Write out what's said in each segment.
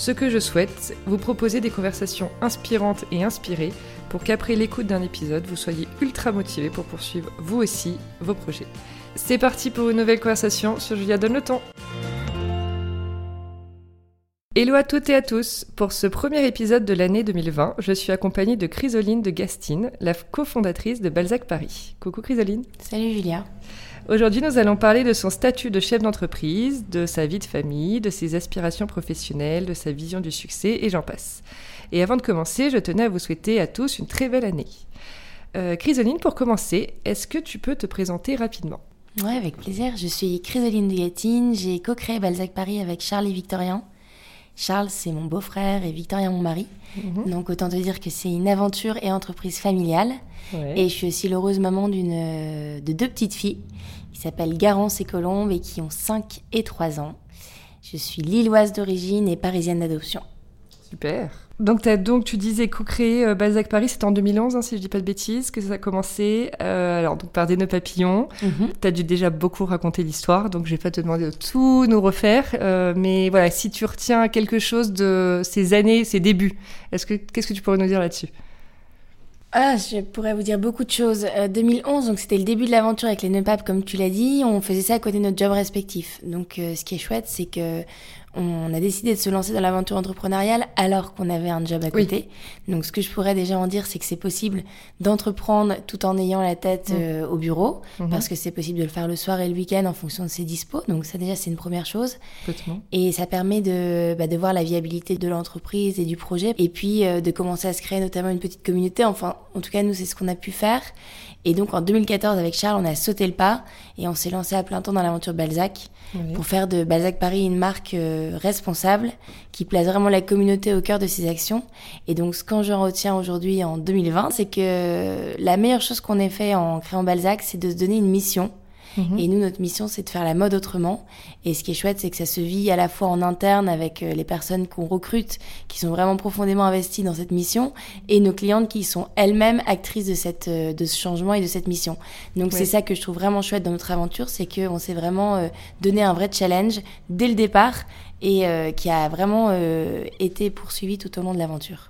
Ce que je souhaite, vous proposer des conversations inspirantes et inspirées pour qu'après l'écoute d'un épisode, vous soyez ultra motivé pour poursuivre vous aussi vos projets. C'est parti pour une nouvelle conversation sur Julia Donne le temps. Hello à toutes et à tous. Pour ce premier épisode de l'année 2020, je suis accompagnée de Chrysoline de Gastine, la cofondatrice de Balzac Paris. Coucou Chrysoline. Salut Julia. Aujourd'hui, nous allons parler de son statut de chef d'entreprise, de sa vie de famille, de ses aspirations professionnelles, de sa vision du succès, et j'en passe. Et avant de commencer, je tenais à vous souhaiter à tous une très belle année. Euh, Chrysoline, pour commencer, est-ce que tu peux te présenter rapidement? Ouais, avec plaisir. Je suis Chrysoline de Gatine. J'ai co-créé Balzac Paris avec Charles et Victorien. Charles, c'est mon beau-frère et Victorien, mon mari. Mhm. Donc, autant te dire que c'est une aventure et entreprise familiale. Et je suis aussi l'heureuse maman d'une, euh, de deux petites filles qui s'appellent Garance et Colombe et qui ont 5 et 3 ans. Je suis lilloise d'origine et parisienne d'adoption. Super. Donc, as, donc tu disais co-créer euh, Balzac Paris, c'était en 2011, hein, si je dis pas de bêtises, que ça a commencé. Euh, alors, donc, par des nœuds papillons. Mhm. Tu as dû déjà beaucoup raconter l'histoire, donc je vais pas te demander de tout nous refaire. Euh, mais voilà, si tu retiens quelque chose de ces années, ces débuts, est-ce que qu'est-ce que tu pourrais nous dire là-dessus? Ah, je pourrais vous dire beaucoup de choses. 2011, donc c'était le début de l'aventure avec les papes, comme tu l'as dit. On faisait ça à côté de notre job respectif. Donc, ce qui est chouette, c'est que on a décidé de se lancer dans l'aventure entrepreneuriale alors qu'on avait un job à côté. Donc ce que je pourrais déjà en dire, c'est que c'est possible d'entreprendre tout en ayant la tête mm. euh, au bureau, mm-hmm. parce que c'est possible de le faire le soir et le week-end en fonction de ses dispos. Donc ça déjà, c'est une première chose. Et ça permet de, bah, de voir la viabilité de l'entreprise et du projet, et puis euh, de commencer à se créer notamment une petite communauté. Enfin, en tout cas, nous, c'est ce qu'on a pu faire. Et donc en 2014, avec Charles, on a sauté le pas et on s'est lancé à plein temps dans l'aventure Balzac pour faire de Balzac Paris une marque euh, responsable qui place vraiment la communauté au cœur de ses actions. Et donc ce que j'en retiens aujourd'hui en 2020, c'est que la meilleure chose qu'on ait fait en créant Balzac, c'est de se donner une mission Mhm. Et nous, notre mission, c'est de faire la mode autrement. Et ce qui est chouette, c'est que ça se vit à la fois en interne avec euh, les personnes qu'on recrute, qui sont vraiment profondément investies dans cette mission, et nos clientes qui sont elles-mêmes actrices de, cette, euh, de ce changement et de cette mission. Donc c'est ça que je trouve vraiment chouette dans notre aventure, c'est qu'on s'est vraiment euh, donné un vrai challenge dès le départ et qui a vraiment été poursuivi tout au long de l'aventure.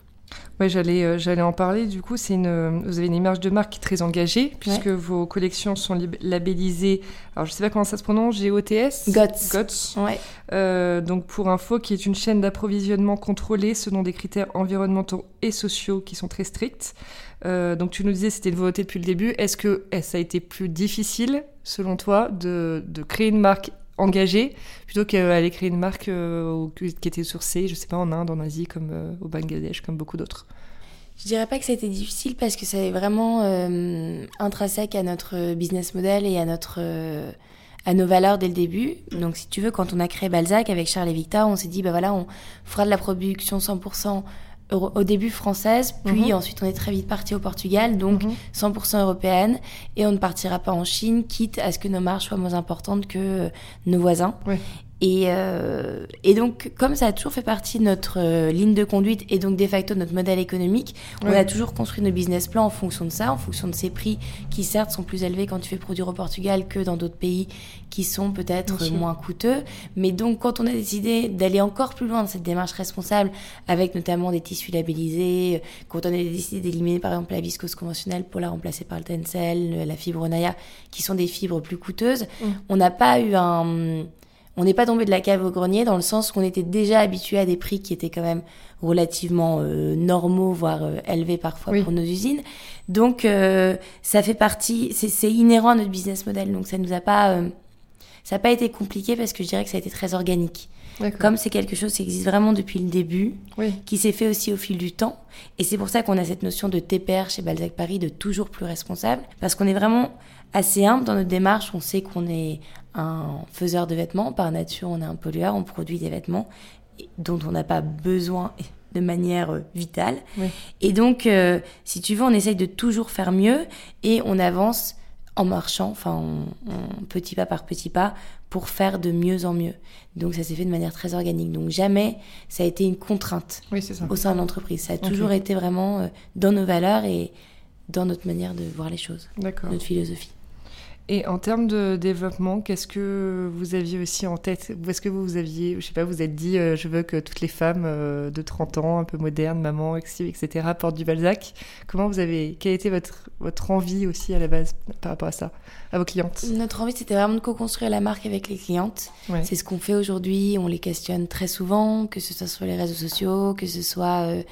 Oui, j'allais, euh, j'allais en parler. Du coup, c'est une, vous avez une image de marque qui est très engagée, puisque vos collections sont labellisées. Alors, je sais pas comment ça se prononce, GOTS GOTS. GOTS. Ouais. Euh, donc, pour info, qui est une chaîne d'approvisionnement contrôlée selon des critères environnementaux et sociaux qui sont très stricts. Euh, donc, tu nous disais c'était une volonté depuis le début. Est-ce que ça a été plus difficile, selon toi, de, de créer une marque engagée plutôt qu'aller créer une marque euh, qui était sourcée, je sais pas, en Inde, en Asie, comme euh, au Bangladesh, comme beaucoup d'autres Je dirais pas que ça a été difficile parce que c'est vraiment euh, intrinsèque à notre business model et à notre à nos valeurs dès le début. Donc, si tu veux, quand on a créé Balzac avec Charles et Victor, on s'est dit, bah voilà, on fera de la production 100% au début française, puis mhm. ensuite on est très vite parti au Portugal, donc 100% mhm. européenne, et on ne partira pas en Chine, quitte à ce que nos marges soient moins importantes que nos voisins. Et, euh, et, donc, comme ça a toujours fait partie de notre euh, ligne de conduite et donc de facto notre modèle économique, on a toujours construit nos business plans en fonction de ça, en fonction de ces prix qui certes sont plus élevés quand tu fais produire au Portugal que dans d'autres pays qui sont peut-être moins coûteux. Mais donc, quand on a décidé d'aller encore plus loin dans cette démarche responsable, avec notamment des tissus labellisés, quand on a décidé d'éliminer par exemple la viscose conventionnelle pour la remplacer par le tencel, la fibre Naya, qui sont des fibres plus coûteuses, mm. on n'a pas eu un on n'est pas tombé de la cave au grenier dans le sens qu'on était déjà habitué à des prix qui étaient quand même relativement euh, normaux, voire euh, élevés parfois pour nos usines. Donc euh, ça fait partie, c'est inhérent à notre business model. Donc ça nous a pas, ça n'a pas été compliqué parce que je dirais que ça a été très organique. Comme c'est quelque chose qui existe vraiment depuis le début, qui s'est fait aussi au fil du temps. Et c'est pour ça qu'on a cette notion de TPR chez Balzac Paris, de toujours plus responsable, parce qu'on est vraiment assez humble dans notre démarche. On sait qu'on est un faiseur de vêtements. Par nature, on est un pollueur, on produit des vêtements dont on n'a pas besoin de manière euh, vitale. Et donc, euh, si tu veux, on essaye de toujours faire mieux et on avance en marchant, enfin petit pas par petit pas, pour faire de mieux en mieux. Donc ça s'est fait de manière très organique. Donc jamais ça a été une contrainte au sein de l'entreprise. Ça a toujours été vraiment euh, dans nos valeurs et dans notre manière de voir les choses, notre philosophie. Et en termes de développement, qu'est-ce que vous aviez aussi en tête Est-ce que vous aviez, je sais pas, vous êtes dit, euh, je veux que toutes les femmes euh, de 30 ans, un peu modernes, maman, etc., portent du Balzac. Comment vous avez, quelle était votre, votre envie aussi à la base par rapport à ça, à vos clientes? Notre envie, c'était vraiment de co-construire la marque avec les clientes. C'est ce qu'on fait aujourd'hui. On les questionne très souvent, que ce soit sur les réseaux sociaux, que ce soit euh,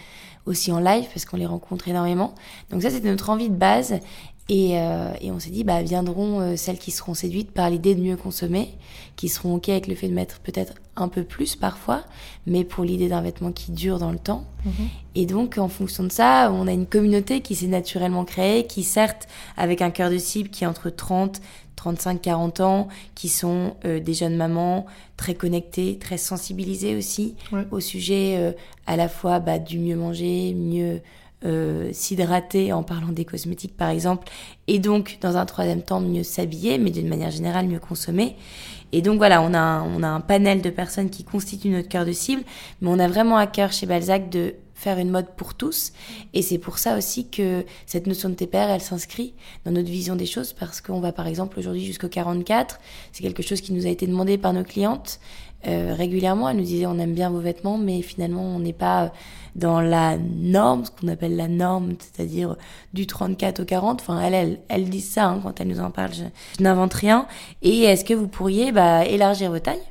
aussi en live, parce qu'on les rencontre énormément. Donc ça, c'était notre envie de base. Et, euh, et, on s'est dit, bah, viendront euh, celles qui seront séduites par l'idée de mieux consommer, qui seront OK avec le fait de mettre peut-être un peu plus parfois, mais pour l'idée d'un vêtement qui dure dans le temps. Mhm. Et donc, en fonction de ça, on a une communauté qui s'est naturellement créée, qui certes, avec un cœur de cible qui est entre 30, 35, 40 ans, qui sont euh, des jeunes mamans très connectées, très sensibilisées aussi au sujet à la fois bah, du mieux manger, mieux euh, s'hydrater en parlant des cosmétiques par exemple, et donc dans un troisième temps mieux s'habiller, mais d'une manière générale mieux consommer. Et donc voilà, on a, un, on a un panel de personnes qui constituent notre cœur de cible, mais on a vraiment à cœur chez Balzac de faire une mode pour tous. Et c'est pour ça aussi que cette notion de TPR, elle s'inscrit dans notre vision des choses, parce qu'on va par exemple aujourd'hui jusqu'au 44, c'est quelque chose qui nous a été demandé par nos clientes. Euh, régulièrement, elles nous disaient on aime bien vos vêtements, mais finalement on n'est pas dans la norme, ce qu'on appelle la norme, c'est-à-dire du 34 au 40. Enfin, elle, elle, elle dit ça hein, quand elle nous en parle. Je, n'invente rien. Et est-ce que vous pourriez bah, élargir vos tailles?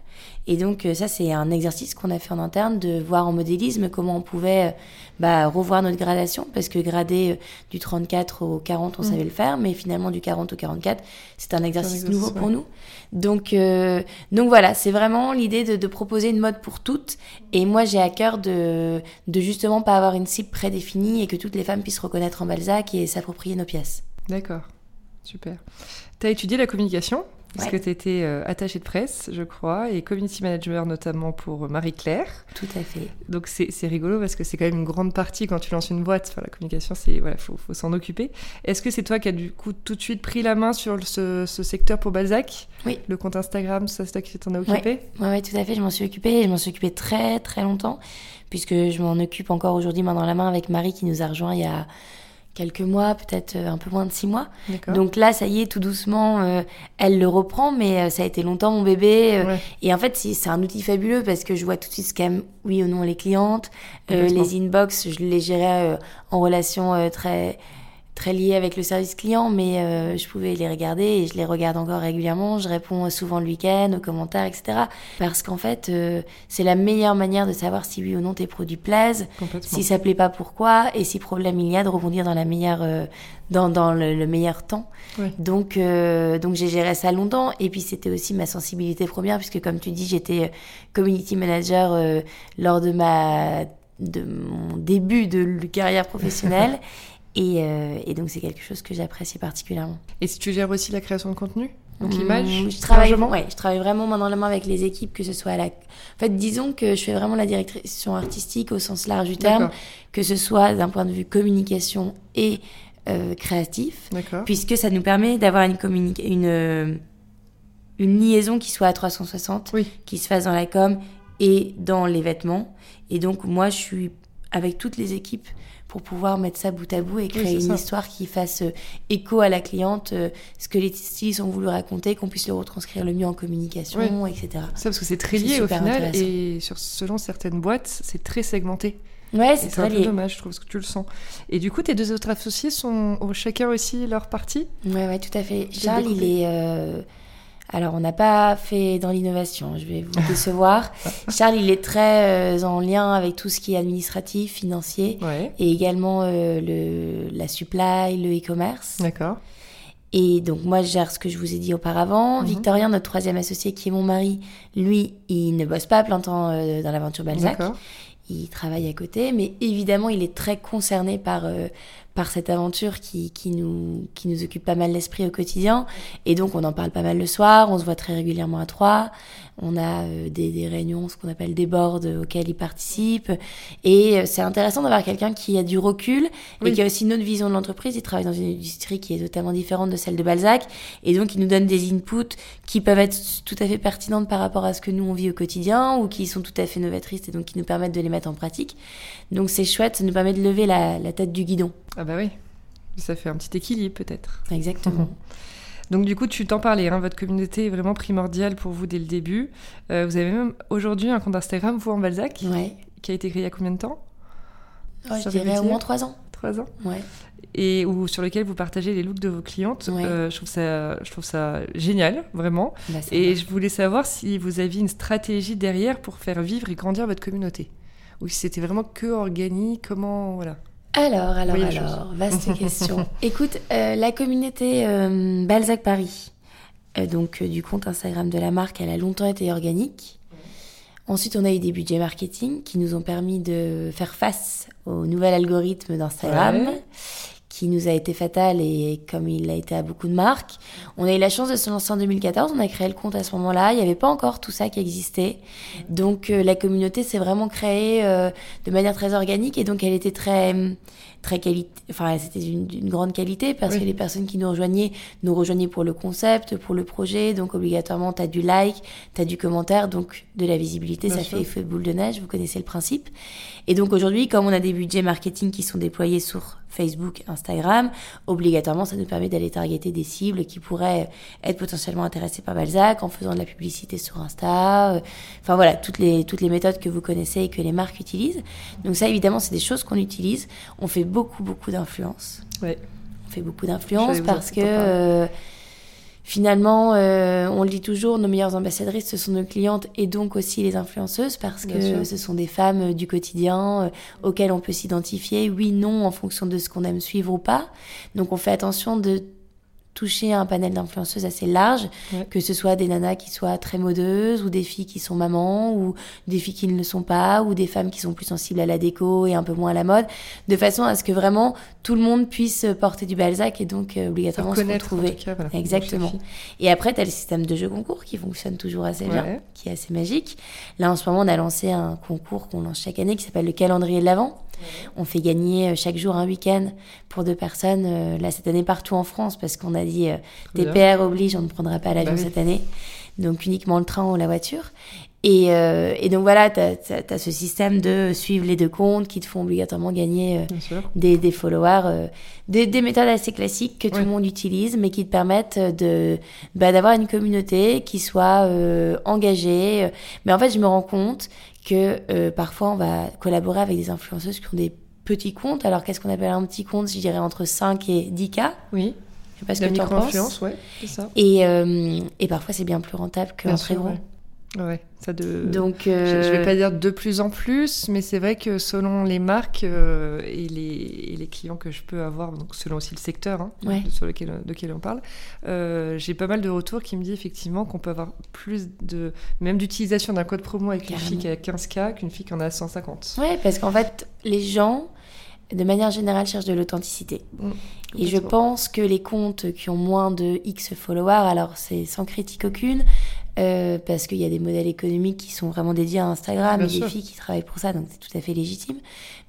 Et donc euh, ça, c'est un exercice qu'on a fait en interne de voir en modélisme comment on pouvait euh, bah, revoir notre gradation, parce que grader euh, du 34 au 40, on mm. savait le faire, mais finalement du 40 au 44, c'est un exercice, nouveau pour nous. Donc, donc voilà, c'est vraiment l'idée de, de, proposer une mode pour toutes. Et moi, j'ai à cœur de, de justement pas avoir une cible prédéfinie et que toutes les femmes puissent reconnaître en Balzac et s'approprier nos pièces. D'accord, super. Tu as étudié la communication? Parce que tu étais euh, attachée de presse, je crois, et community manager notamment pour Marie-Claire. Tout à fait. Donc c'est rigolo parce que c'est quand même une grande partie quand tu lances une boîte. Enfin, la communication, c'est voilà, faut, faut s'en occuper. Est-ce que c'est toi qui as du coup tout de suite pris la main sur ce, ce secteur pour Balzac? Oui. Le compte Instagram, ça c'est toi qui t'en as occupé? Oui, ouais, tout à fait. Je m'en suis occupée. Je m'en suis occupée très très longtemps puisque je m'en occupe encore aujourd'hui main dans la main avec Marie qui nous a rejoint il y a quelques mois, peut-être euh, un peu moins de six mois. Donc là, ça y est, tout doucement, euh, elle le reprend, mais euh, ça a été longtemps mon bébé. Et en fait, c'est un outil fabuleux parce que je vois tout de suite ce qu'aiment, oui ou non, les clientes. les inbox, je les gérais en relation très très lié avec le service client, mais euh, je pouvais les regarder et je les regarde encore régulièrement. Je réponds souvent le week-end aux commentaires, etc. Parce qu'en fait, euh, c'est la meilleure manière de savoir si oui ou non tes produits plaisent, si ça plaît pas pourquoi, et si problème il y a de rebondir dans la meilleure, euh, dans, dans le, meilleur temps. Donc, donc j'ai géré ça longtemps. Et puis c'était aussi ma sensibilité première, puisque comme tu dis, j'étais community manager lors de ma de mon début de carrière professionnelle. Euh, et, donc, c'est quelque chose que j'apprécie particulièrement. Et si tu gères aussi la création de contenu donc mmh, l'image je travaille, ouais, je travaille vraiment main dans la main avec les équipes, que ce soit à la... En fait, disons que je fais vraiment la direction artistique au sens large du terme, que ce soit d'un point de vue communication et euh, créatif, puisque ça nous permet d'avoir une, une, euh, une liaison qui soit à 360, qui se fasse dans la com et dans les vêtements. Et donc, moi, je suis avec toutes les équipes pour pouvoir mettre ça bout à bout et créer une histoire qui fasse euh, écho à la cliente, euh, ce que les stylistes ont voulu raconter, qu'on puisse le retranscrire le mieux en communication, etc. Ça, parce que c'est très lié au final, et sur, selon certaines boîtes, c'est très segmenté. Ouais, c'est très lié. dommage, je trouve, parce que tu le sens. Et du coup, tes deux autres associés sont chacun aussi leur partie? Ouais, ouais, tout à fait. Charles, il est. Euh, alors, on n'a pas fait dans l'innovation, je vais vous décevoir. Charles, il est très euh, en lien avec tout ce qui est administratif, financier, et également euh, le, la supply, le e-commerce. D'accord. Et donc, moi, je gère ce que je vous ai dit auparavant. Mhm. Victorien, notre troisième associé, qui est mon mari, lui, il ne bosse pas plein temps euh, dans l'aventure Balzac. Il travaille à côté, mais évidemment, il est très concerné par, par cette aventure qui, qui, nous, qui nous occupe pas mal l'esprit au quotidien. Et donc, on en parle pas mal le soir, on se voit très régulièrement à trois. On a euh, des, des, réunions, ce qu'on appelle des boards auxquels ils participent. Et c'est intéressant d'avoir quelqu'un qui a du recul et qui a aussi une autre vision de l'entreprise. Il travaille dans une industrie qui est totalement différente de celle de Balzac. Et donc, il nous donne des inputs qui peuvent être tout à fait pertinentes par rapport à ce que nous, on vit au quotidien ou qui sont tout à fait novatrices et donc qui nous permettent de les mettre en pratique. Donc, c'est chouette, ça nous permet de lever la, la tête du guidon. Ah bah oui. Ça fait un petit équilibre peut-être. Exactement. Donc du coup, tu t'en parlais, hein, votre communauté est vraiment primordiale pour vous dès le début. Euh, vous avez même aujourd'hui un compte Instagram, vous en Balzac, ouais. qui a été créé il y a combien de temps? Je dirais au moins trois ans. Trois ans? Ouais. Et où, sur lequel vous partagez les looks de vos clientes. Euh, je, trouve ça, je trouve ça génial, vraiment. Bah, et je voulais savoir si vous aviez une stratégie derrière pour faire vivre et grandir votre communauté. Ou si c'était vraiment que organique, comment... Voilà. Alors, alors, alors, vaste question. Écoute, euh, la communauté euh, Balzac Paris, euh, donc du compte Instagram de la marque, elle a longtemps été organique. Ensuite, on a eu des budgets marketing qui nous ont permis de faire face au nouvel algorithme d'Instagram qui nous a été fatal et comme il a été à beaucoup de marques. On a eu la chance de se lancer en 2014, on a créé le compte à ce moment-là, il n'y avait pas encore tout ça qui existait. Donc la communauté s'est vraiment créée de manière très organique et donc elle était très très qualité, enfin c'était une, grande qualité parce que les personnes qui nous rejoignaient nous rejoignaient pour le concept, pour le projet, donc obligatoirement tu as du like, tu as du commentaire, donc de la visibilité, ça fait effet boule de neige, vous connaissez le principe. Et donc aujourd'hui, comme on a des budgets marketing qui sont déployés sur Facebook, Instagram, obligatoirement ça nous permet d'aller targeter des cibles qui pourraient être potentiellement intéressées par Balzac en faisant de la publicité sur Insta, euh, enfin voilà, toutes les, toutes les méthodes que vous connaissez et que les marques utilisent. Donc ça évidemment c'est des choses qu'on utilise. On fait beaucoup, beaucoup d'influence. Ouais. On fait beaucoup d'influence parce que euh, finalement, euh, on le dit toujours, nos meilleures ambassadrices, ce sont nos clientes et donc aussi les influenceuses parce que ce sont des femmes euh, du quotidien auxquelles on peut s'identifier, oui, non, en fonction de ce qu'on aime suivre ou pas. Donc on fait attention de toucher un panel d'influenceuses assez large, que ce soit des nanas qui soient très modeuses, ou des filles qui sont mamans, ou des filles qui ne le sont pas, ou des femmes qui sont plus sensibles à la déco et un peu moins à la mode, de façon à ce que vraiment tout le monde puisse porter du Balzac et donc euh, obligatoirement se retrouver. Exactement. Et après, tu as le système de jeu concours qui fonctionne toujours assez bien, qui est assez magique. Là, en ce moment, on a lancé un concours qu'on lance chaque année qui s'appelle le calendrier de l'Avent on fait gagner euh, chaque jour un week-end pour deux personnes, euh, là cette année partout en France, parce qu'on a dit euh, TPR oblige, on ne prendra pas l'avion bah cette année, donc uniquement le train ou la voiture. Et, donc voilà, tu as, ce système de suivre les deux comptes qui te font obligatoirement gagner des, followers, des, méthodes assez classiques que tout le monde utilise, mais qui te permettent de bah, d'avoir une communauté qui soit engagée. Mais en fait, je me rends compte que euh, parfois on va collaborer avec des influenceuses qui ont des petits comptes. Alors qu'est-ce qu'on appelle un petit compte? Je dirais entre 5 et 10 k. Oui. Je sais pas ce que tu en penses. Ouais, ça. Et, euh, et parfois c'est bien plus rentable qu'un très gros. Ouais, ça de. Donc, je, ne vais euh, pas dire de plus en plus, mais c'est vrai que selon les marques euh, et, les, les, clients que je peux avoir, donc selon aussi le secteur hein, sur lequel de lequel on parle, euh, j'ai pas mal de retours qui me disent effectivement qu'on peut avoir plus de même d'utilisation d'un code promo avec une fille qui a 15K qu'une fille qui en a 150. Ouais, parce qu'en fait, les gens de manière générale, cherchent de l'authenticité. Mm, et je pense que les comptes qui ont moins de X followers, alors c'est sans critique aucune, euh, parce qu'il y a des modèles économiques qui sont vraiment dédiés à Instagram et des filles qui travaillent pour ça, donc c'est tout à fait légitime.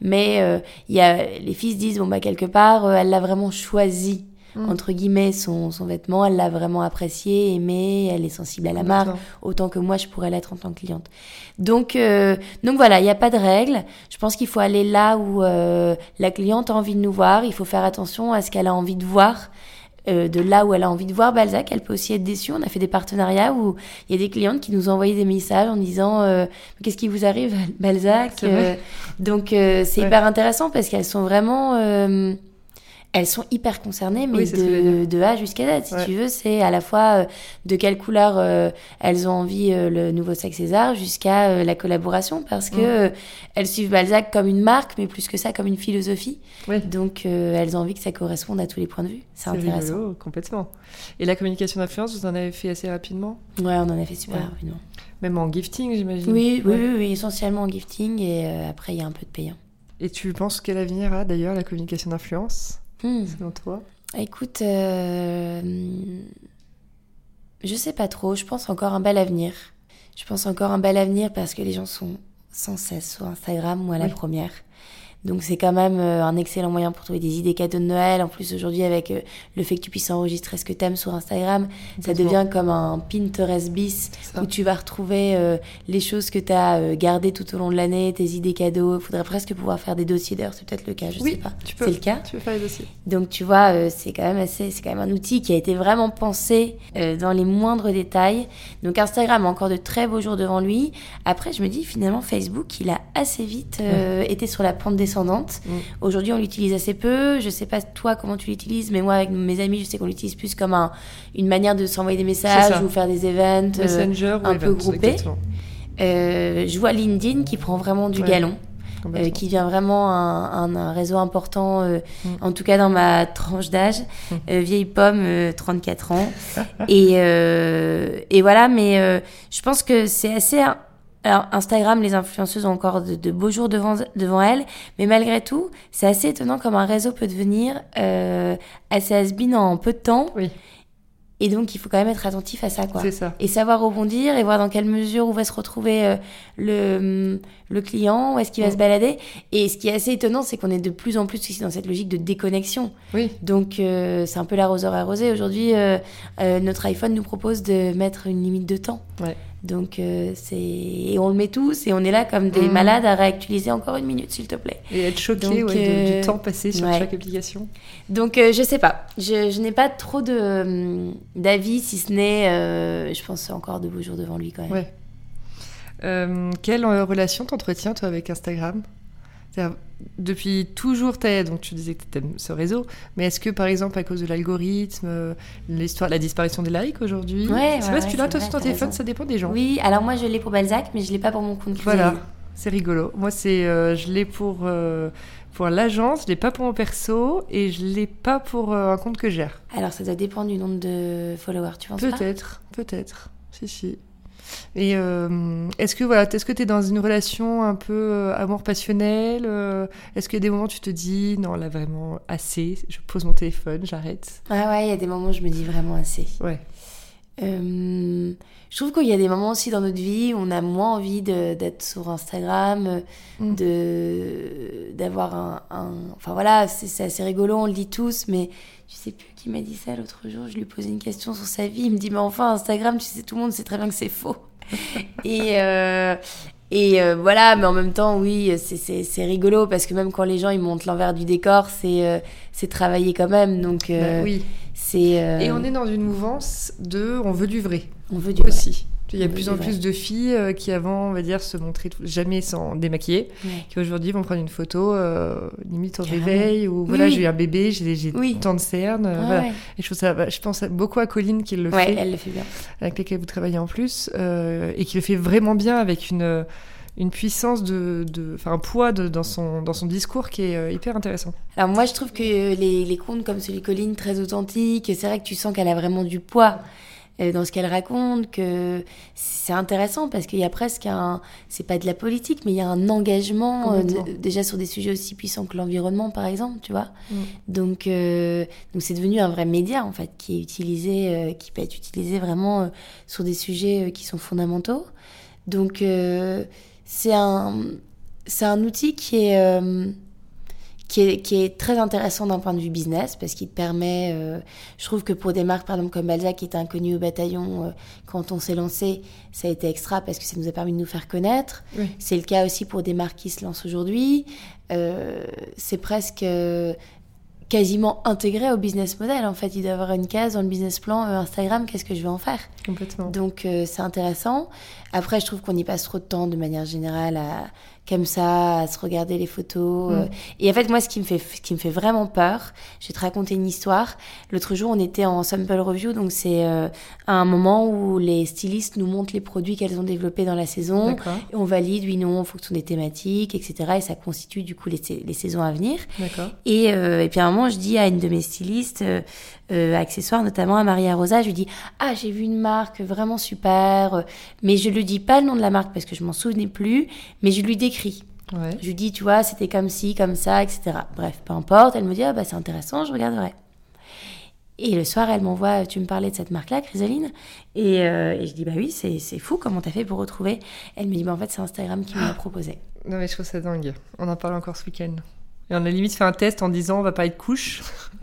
Mais euh, il y a, les filles se disent, bon, bah, quelque part, euh, elle l'a vraiment choisi, mm. entre guillemets, son, son vêtement, elle l'a vraiment apprécié, aimé, elle est sensible à la marque, autant que moi, je pourrais l'être en tant que cliente. Donc, donc voilà, il n'y a pas de règle. Je pense qu'il faut aller là où la cliente a envie de nous voir, il faut faire attention à ce qu'elle a envie de voir euh, de là où elle a envie de voir Balzac. Elle peut aussi être déçue. On a fait des partenariats où il y a des clientes qui nous envoyé des messages en disant euh, qu'est-ce qui vous arrive Balzac. Euh, donc c'est hyper intéressant parce qu'elles sont vraiment elles sont hyper concernées, mais de, A jusqu'à Z, si tu veux. C'est à la fois de quelle couleur elles ont envie le nouveau Sac César jusqu'à la collaboration, parce que elles suivent Balzac comme une marque, mais plus que ça, comme une philosophie. Donc elles ont envie que ça corresponde à tous les points de vue. C'est intéressant. complètement. Et la communication d'influence, vous en avez fait assez rapidement? Ouais, on en a fait super rapidement. Même en gifting, j'imagine oui, oui, oui, essentiellement en gifting, et après, il y a un peu de payant. Et tu penses quel avenir a d'ailleurs la communication d'influence? Hmm. selon toi Écoute, euh, je sais pas trop. Je pense encore un bel avenir. je pense encore un bel avenir parce que les gens sont sans cesse sur Instagram, moi la première. Donc c'est quand même euh, un excellent moyen pour trouver des idées cadeaux de Noël. En plus aujourd'hui avec euh, le fait que tu puisses enregistrer ce que tu aimes sur Instagram, ça devient comme un Pinterest bis où tu vas retrouver euh, les choses que tu as gardées tout au long de l'année, tes idées cadeaux. Il faudrait presque pouvoir faire des dossiers d'ailleurs, c'est peut-être le cas, je oui, sais pas. C'est le cas. Tu peux faire les dossiers. Donc tu vois, c'est quand même assez, c'est quand même un outil qui a été vraiment pensé dans les moindres détails. Donc Instagram a encore de très beaux jours devant lui. Après je me dis finalement Facebook, il a assez vite été sur la pente des descendante. Mm. Aujourd'hui, on l'utilise assez peu. Je sais pas toi comment tu l'utilises, mais moi, avec mes amis, je sais qu'on l'utilise plus comme un, une manière de s'envoyer des messages ou faire des events euh, un peu groupés. Euh, je vois LinkedIn qui prend vraiment du galon. Euh, qui vient vraiment un, un, réseau important, mm. en tout cas dans ma tranche d'âge, mm. vieille pomme, 34 ans. et, et voilà, mais je pense que c'est assez alors Instagram, les influenceuses ont encore de, beaux jours devant, devant elles, mais malgré tout, c'est assez étonnant comme un réseau peut devenir euh, assez has en peu de temps. Oui. Et donc, il faut quand même être attentif à ça, quoi. C'est ça. Et savoir rebondir et voir dans quelle mesure où va se retrouver euh, le, le client, où est-ce qu'il va mm. se balader. Et ce qui est assez étonnant, c'est qu'on est de plus en plus aussi dans cette logique de déconnexion. Oui. Donc, euh, c'est un peu l'arroseur arrosé. Aujourd'hui, euh, notre iPhone nous propose de mettre une limite de temps. Ouais. Donc, euh, c'est. Et on le met tous et on est là comme des mmh. malades à réactualiser encore une minute, s'il te plaît. Et être choqué ouais, du euh, temps passé sur chaque application. Donc, euh, je sais pas. Je, je n'ai pas trop de, d'avis, si ce n'est, je pense, encore de beaux jours devant lui quand même. Ouais. quelle relation t'entretiens, toi, avec Instagram? Depuis toujours, donc tu disais que tu aimes ce réseau, mais est-ce que par exemple à cause de l'algorithme, euh, l'histoire, la disparition des likes aujourd'hui, ouais, c'est ouais, si tu l'as toi sur ton téléphone, ça dépend des gens. Oui, alors moi je l'ai pour Balzac, mais je l'ai pas pour mon compte. Voilà, c'est rigolo. Moi c'est, euh, je l'ai pour euh, pour l'agence, je l'ai pas pour mon perso et je l'ai pas pour un compte que je gère. Alors ça doit dépendre du nombre de followers, tu penses Peut-être, peut-être. Si si. Et euh, est-ce que voilà, est-ce que tu es dans une relation un peu euh, amour passionnel euh, Est-ce qu'il y a des moments où tu te dis non là vraiment assez, je pose mon téléphone, j'arrête? Ah ouais, il y a des moments où je me dis vraiment assez. Ouais. je trouve qu'il y a des moments aussi dans notre vie où on a moins envie d'être sur Instagram, mm. de d'avoir un, Enfin voilà, c'est assez rigolo, on le dit tous, mais je sais plus qui m'a dit ça l'autre jour. Je lui posais une question sur sa vie. Il me dit Mais enfin, Instagram, tu sais, tout le monde sait très bien que c'est faux. et. Euh, et euh, voilà, mais en même temps, oui, c'est rigolo parce que même quand les gens ils montent l'envers du décor, c'est euh, c'est travaillé quand même. Donc, bah oui. c'est. Et on est dans une mouvance de on veut du vrai. On veut du aussi. Il y a de plus en plus de filles euh, qui avant, on va dire, se montraient jamais sans démaquiller, qui aujourd'hui vont prendre une photo euh, limite au réveil ou voilà, j'ai eu un bébé, j'ai tant de cernes, euh, voilà. Et je trouve ça, je pense beaucoup à Colline qui le fait, elle le fait bien, avec laquelle vous travaillez en plus, et qui le fait vraiment bien avec une une puissance de, enfin un poids de, dans son dans son discours qui est hyper intéressant. Alors moi je trouve que les, les contes comme celui de Colline très authentiques, c'est vrai que tu sens qu'elle a vraiment du poids. Euh, dans ce qu'elle raconte, que c'est intéressant parce qu'il y a presque un, c'est pas de la politique, mais il y a un engagement euh, déjà sur des sujets aussi puissants que l'environnement, par exemple, tu vois. Mm. Donc, euh, donc c'est devenu un vrai média en fait qui est utilisé, qui peut être utilisé vraiment sur des sujets qui sont fondamentaux. Donc c'est un, c'est un outil qui est qui est, qui est très intéressant d'un point de vue business parce qu'il te permet, euh, je trouve que pour des marques par exemple comme Balzac qui était inconnu au bataillon euh, quand on s'est lancé, ça a été extra parce que ça nous a permis de nous faire connaître. C'est le cas aussi pour des marques qui se lancent aujourd'hui. Euh, c'est presque quasiment intégré au business model. En fait, il doit y avoir une case dans le business plan Instagram, qu'est-ce que je vais en faire? Complètement. Donc, c'est intéressant. Après, je trouve qu'on y passe trop de temps de manière générale à, comme ça, à se regarder les photos. Mm. Euh. Et en fait, moi, ce qui me fait, ce qui me fait vraiment peur, je vais te raconter une histoire. L'autre jour, on était en sample review, donc c'est euh, un moment où les stylistes nous montrent les produits qu'elles ont développés dans la saison. Et on valide, oui, non, en fonction des thématiques, etc. Et ça constitue du coup les, les saisons à venir. Et, euh, et puis à un moment, je dis à une de mes stylistes, euh, accessoires, notamment à Maria Rosa. Je lui dis Ah, j'ai vu une marque vraiment super, mais je lui dis pas le nom de la marque parce que je m'en souvenais plus, mais je lui décris. Je lui dis Tu vois, c'était comme ci, comme ça, etc. Bref, peu importe. Elle me dit Ah, bah c'est intéressant, je regarderai. Et le soir, elle m'envoie, tu me parlais de cette marque-là, Chrysaline et, euh, et, je dis, bah oui, c'est fou, comment t'as fait pour retrouver? Elle me dit, bah en fait, c'est Instagram qui m'a proposé. Non, mais je trouve ça dingue. On en parle encore ce week-end. Et on a limite fait un test en disant, on va parler de couches.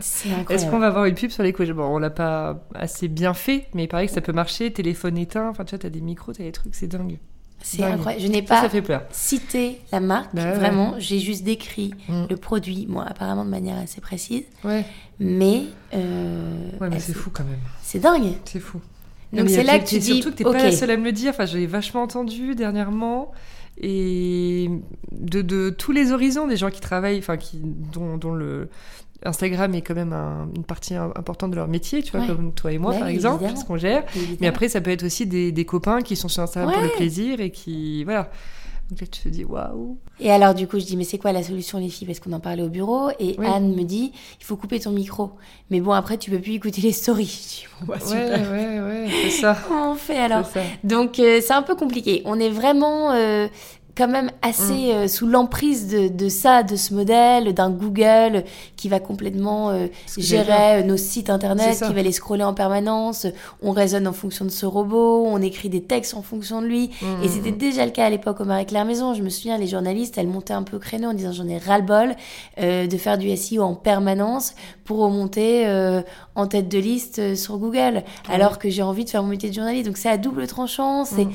Est-ce qu'on va avoir une pub sur les couches? Bon, on l'a pas assez bien fait, mais il paraît que ça peut marcher. Téléphone éteint, enfin, tu vois, t'as des micros, t'as des trucs, c'est dingue. C'est incroyable. Je n'ai pas cité la marque, bah vraiment. J'ai juste décrit mm. le produit, moi, apparemment de manière assez précise. Ouais. Mais. Euh, ouais, mais c'est fou quand même. C'est dingue. C'est fou. Donc c'est là que tu dis. Surtout que t'es pas la seule à me le dire. Enfin, j'ai vachement entendu dernièrement et de, de, tous les horizons des gens qui travaillent, enfin qui dont, dont le Instagram est quand même une partie importante de leur métier, tu vois, comme toi et moi, par exemple, ce qu'on gère. Mais après, ça peut être aussi des, des copains qui sont sur Instagram pour le plaisir et qui, voilà. Donc là, tu te dis waouh. Et alors, du coup, je dis, mais c'est quoi la solution, les filles? Parce qu'on en parlait au bureau. Et Anne me dit, il faut couper ton micro. Mais bon, après, tu peux plus écouter les stories. Je dis, bon, bah, super. Ouais, ouais, ouais, c'est ça. Comment on fait alors Donc, euh, c'est un peu compliqué. On est vraiment. Euh, quand même assez mm. euh, sous l'emprise de, de, ça, de ce modèle, d'un Google qui va complètement euh, gérer euh, nos sites internet, qui va les scroller en permanence. On raisonne en fonction de ce robot, on écrit des textes en fonction de lui. Mm. Et c'était déjà le cas à l'époque au Marie-Claire Maison. Je me souviens, les journalistes, elles montaient un peu au créneau en disant j'en ai ras-le-bol de faire du SEO en permanence pour remonter en tête de liste sur Google, alors que j'ai envie de faire mon métier de journaliste. Donc c'est à double tranchant. C'est.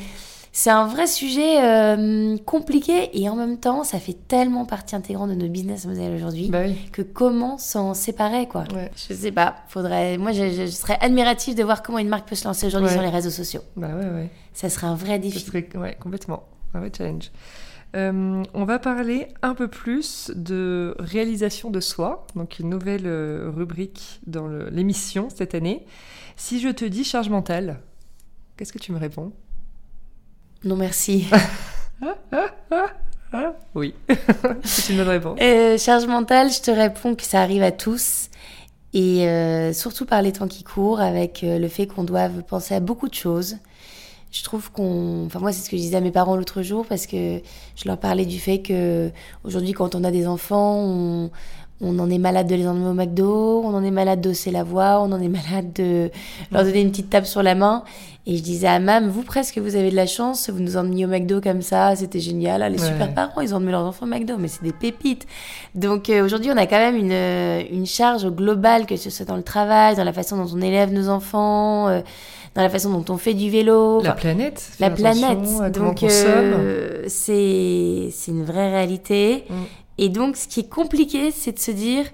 C'est un vrai sujet euh, compliqué et en même temps, ça fait tellement partie intégrante de nos business models aujourd'hui bah que comment s'en séparer quoi. Je sais pas, faudrait. Moi, je, serais admirative de voir comment une marque peut se lancer aujourd'hui sur les réseaux sociaux. Bah ouais, ouais. Ça serait un vrai défi. Serait... Ouais, complètement. Un vrai challenge. Euh, on va parler un peu plus de réalisation de soi, donc une nouvelle euh, rubrique dans l'émission cette année. Si je te dis charge mentale, qu'est-ce que tu me réponds? Non, merci. oui, c'est une bonne réponse. Euh, charge mentale, je te réponds que ça arrive à tous. Et euh, surtout par les temps qui courent, avec euh, le fait qu'on doive penser à beaucoup de choses. Je trouve qu'on. Enfin, moi, c'est ce que je disais à mes parents l'autre jour, parce que je leur parlais du fait que aujourd'hui, quand on a des enfants, on, on en est malade de les emmener au McDo, on en est malade d'osser la voix, on en est malade de leur donner une petite tape sur la main. Et je disais à Mam, vous presque, vous avez de la chance, vous nous emmeniez au McDo comme ça, c'était génial. Ah, les super parents, ils ont emmené leurs enfants au McDo, mais c'est des pépites. Donc euh, aujourd'hui, on a quand même une, euh, une charge globale, que ce soit dans le travail, dans la façon dont on élève nos enfants. Euh, dans la façon dont on fait du vélo. La planète. La planète. Donc, euh, c'est c'est une vraie réalité. Mm. Et donc, ce qui est compliqué, c'est de se dire,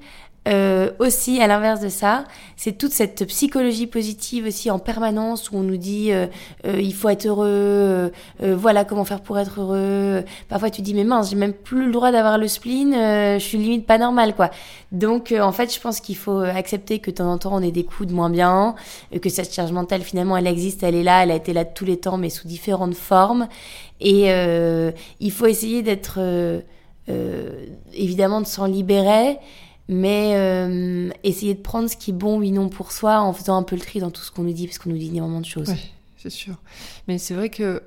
euh, aussi, à l'inverse de ça, c'est toute cette psychologie positive aussi en permanence où on nous dit euh, euh, il faut être heureux, voilà comment faire pour être heureux. Parfois tu dis mais mince, j'ai même plus le droit d'avoir le spleen, je suis limite pas normal quoi. Donc en fait, je pense qu'il faut accepter que de temps en temps on ait des coups de moins bien, que cette charge mentale finalement elle existe, elle est là, elle a été là tous les temps mais sous différentes formes. Et il faut essayer d'être évidemment de s'en libérer mais euh, essayer de prendre ce qui est bon oui non pour soi en faisant un peu le tri dans tout ce qu'on nous dit parce qu'on nous dit énormément de choses. Oui, c'est sûr. Mais c'est vrai que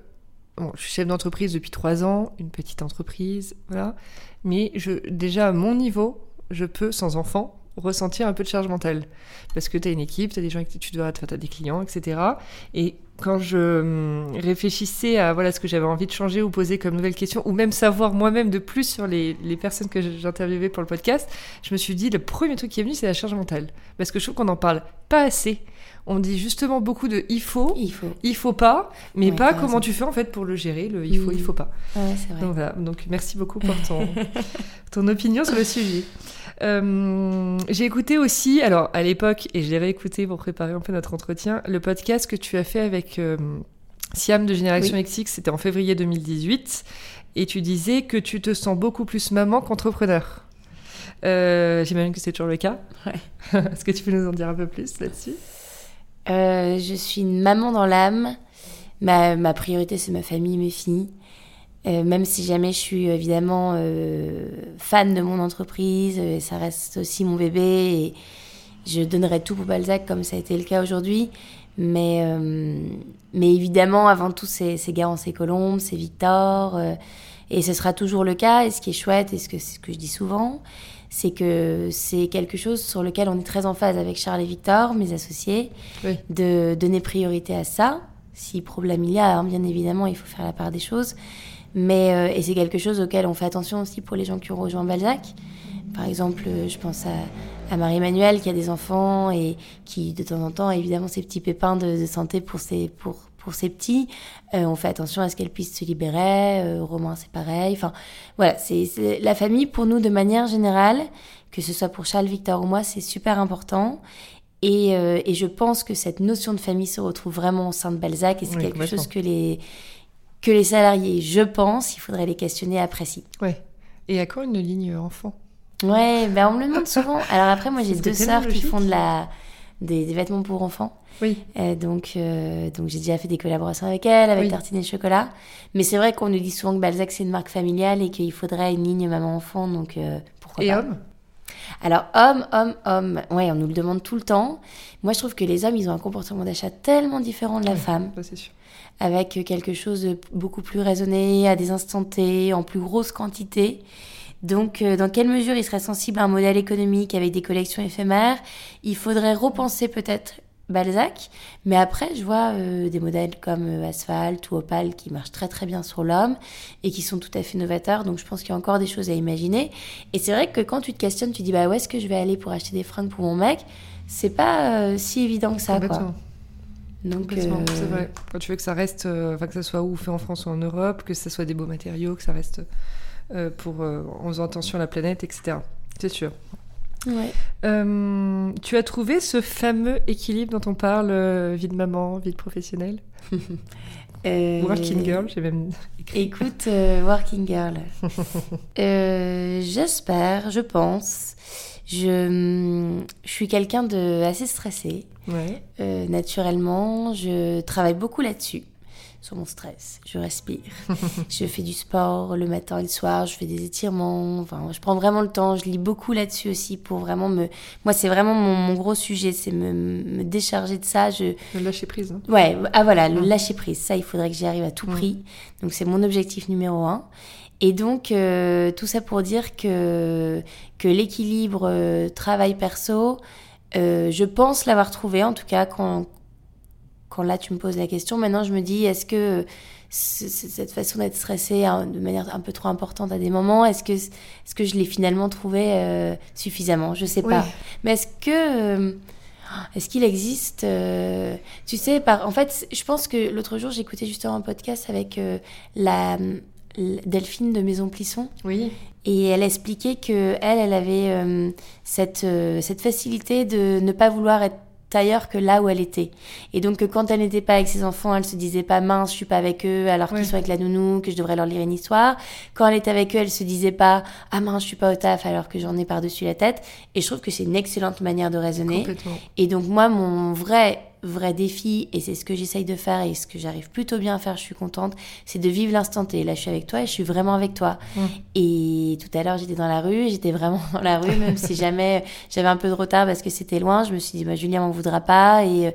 je suis chef d'entreprise depuis trois ans, une petite entreprise, voilà. Mais je, déjà à mon niveau, je peux sans enfant ressentir un peu de charge mentale parce que tu as une équipe, tu as des gens avec qui tu dois, tu as des clients, etc. Et quand je hum, réfléchissais à voilà ce que j'avais envie de changer ou poser comme nouvelle question, ou même savoir moi-même de plus sur les, les personnes que j'interviewais pour le podcast, je me suis dit le premier truc qui est venu c'est la charge mentale, parce que je trouve qu'on n'en parle pas assez. On dit justement beaucoup de il faut, il faut, il faut pas, mais pas comment tu fais en fait pour le gérer, le il faut, il faut pas. Ouais, vrai. Donc voilà, donc merci beaucoup pour ton, ton opinion sur le sujet. Euh, j'ai écouté aussi, alors à l'époque, et je l'ai réécouté pour préparer un peu notre entretien, le podcast que tu as fait avec euh, Siam de Génération XX, c'était en février 2018, et tu disais que tu te sens beaucoup plus maman qu'entrepreneur. Euh, J'imagine que c'est toujours le cas. Ouais. Est-ce que tu peux nous en dire un peu plus là-dessus? Euh, Je suis une maman dans l'âme. Ma, ma priorité, c'est ma famille, mes filles. Euh, même si jamais je suis évidemment fan de mon entreprise, ça reste aussi mon bébé et je donnerai tout pour Balzac comme ça a été le cas aujourd'hui. Mais, mais évidemment, avant tout, c'est Garance et Colombe, c'est Victor. Et ce sera toujours le cas. Et ce qui est chouette, et ce que, ce que je dis souvent, c'est que c'est quelque chose sur lequel on est très en phase avec Charles et Victor, mes associés, de donner priorité à ça. Si problème il y a, hein, bien évidemment, il faut faire la part des choses. Mais, euh, et c'est quelque chose auquel on fait attention aussi pour les gens qui ont rejoint Balzac. Par exemple, je pense à, Marie-Emmanuelle qui a des enfants et qui, de temps en temps, a évidemment ses petits pépins de, santé pour ses, pour, pour ses petits. Euh, on fait attention à ce qu'elle puisse se libérer. Euh, Romain, c'est pareil. Enfin, voilà, c'est la famille pour nous de manière générale, que ce soit pour Charles, Victor ou moi, c'est super important. Et, euh, et, je pense que cette notion de famille se retrouve vraiment au sein de Balzac et c'est quelque chose que les, que les salariés, je pense, il faudrait les questionner après si. Ouais. Et à quand une ligne enfant? Ouais, ben on me le demande souvent. Alors après, moi j'ai deux sœurs qui font de la, des, vêtements pour enfants. Oui. Euh, donc, euh, donc j'ai déjà fait des collaborations avec elle, avec oui. Tartine et Chocolat. Mais c'est vrai qu'on nous dit souvent que Balzac c'est une marque familiale et qu'il faudrait une ligne maman-enfant. Donc pourquoi et pas. Et homme alors, homme, homme, homme, ouais, on nous le demande tout le temps. Moi, je trouve que les hommes, ils ont un comportement d'achat tellement différent de la femme. Ça, c'est sûr. Avec quelque chose de beaucoup plus raisonné, à des instants T, en plus grosse quantité. Donc, euh, dans quelle mesure il serait sensible à un modèle économique avec des collections éphémères? Il faudrait repenser peut-être Balzac. Mais après, je vois euh, des modèles comme euh, Asphalt ou Opal qui marchent très très bien sur l'homme et qui sont tout à fait novateurs. Donc je pense qu'il y a encore des choses à imaginer. Et c'est vrai que quand tu te questionnes, tu dis bah où est-ce que je vais aller pour acheter des fringues pour mon mec? C'est pas euh, si évident que ça, quoi. Donc, c'est vrai. Quand tu veux que ça reste, enfin que ça soit ou fait en France ou en Europe, que ça soit des beaux matériaux, que ça reste pour en faisant attention à la planète, etc. C'est sûr. Ouais. Euh, tu as trouvé ce fameux équilibre dont on parle, euh, vie de maman, vie de professionnelle? Euh... Working girl, j'ai même écrit. Écoute, euh, working girl. J'espère, je pense. Je, je suis quelqu'un de assez stressé. Ouais. naturellement, je travaille beaucoup là-dessus sur mon stress. Je respire. je fais du sport le matin et le soir. Je fais des étirements. Enfin, je prends vraiment le temps. Je lis beaucoup là-dessus aussi pour vraiment me. Moi, c'est vraiment mon, gros sujet. C'est me, me, décharger de ça. Je... Le lâcher prise. Hein. Ouais. Ah voilà, le lâcher prise. Ça, il faudrait que j'y arrive à tout prix. Donc, c'est mon objectif numéro un. Et donc, euh, tout ça pour dire que, que l'équilibre euh, travail-perso, euh, je pense l'avoir trouvé, en tout cas, quand, quand là tu me poses la question, maintenant je me dis est-ce que cette façon d'être stressée hein, de manière un peu trop importante à des moments, est-ce que, est-ce que je l'ai finalement trouvé euh, suffisamment? Je sais pas. Mais est-ce que. Euh, est-ce qu'il existe euh, Tu sais, par, en fait, je pense que l'autre jour, j'écoutais justement un podcast avec la, Delphine de Maison Plisson. Oui. Et elle expliquait que elle, elle avait cette, cette facilité de ne pas vouloir être ailleurs que là où elle était. Et donc quand elle n'était pas avec ses enfants, elle se disait pas mince, je suis pas avec eux alors qu'ils sont avec la nounou, que je devrais leur lire une histoire. Quand elle était avec eux, elle se disait pas ah mince, je suis pas au taf alors que j'en ai par-dessus la tête. Et je trouve que c'est une excellente manière de raisonner. Et donc moi mon vrai vrai défi, et c'est ce que j'essaye de faire et ce que j'arrive plutôt bien à faire, je suis contente, c'est de vivre l'instant T. Là, je suis avec toi et je suis vraiment avec toi. Et tout à l'heure, j'étais dans la rue, j'étais vraiment dans la rue, même si jamais j'avais un peu de retard parce que c'était loin, je me suis dit, bah, Julien m'en voudra pas. Et euh,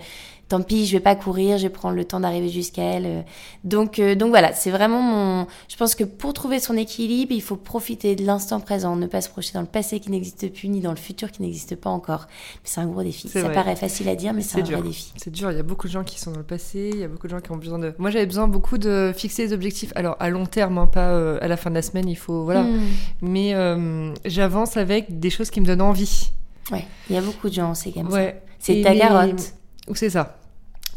tant pis, je vais pas courir, je vais prendre le temps d'arriver jusqu'à elle. Euh. Donc, euh, donc voilà, c'est vraiment mon. Je pense que pour trouver son équilibre, il faut profiter de l'instant présent, ne pas se projeter dans le passé qui n'existe plus ni dans le futur qui n'existe pas encore. C'est un gros défi. Ça paraît facile à dire, mais c'est un vrai défi. C'est dur. Il y a beaucoup de gens qui sont dans le passé. Il y a beaucoup de gens qui ont besoin de. Moi, j'avais besoin beaucoup de fixer des objectifs. Alors à long terme, hein, pas euh, à la fin de la semaine. Il faut voilà. Hmm. Mais j'avance avec des choses qui me donnent envie. Ouais. Il y a beaucoup de gens, c'est comme ça. C'est ta garotte. C'est ça?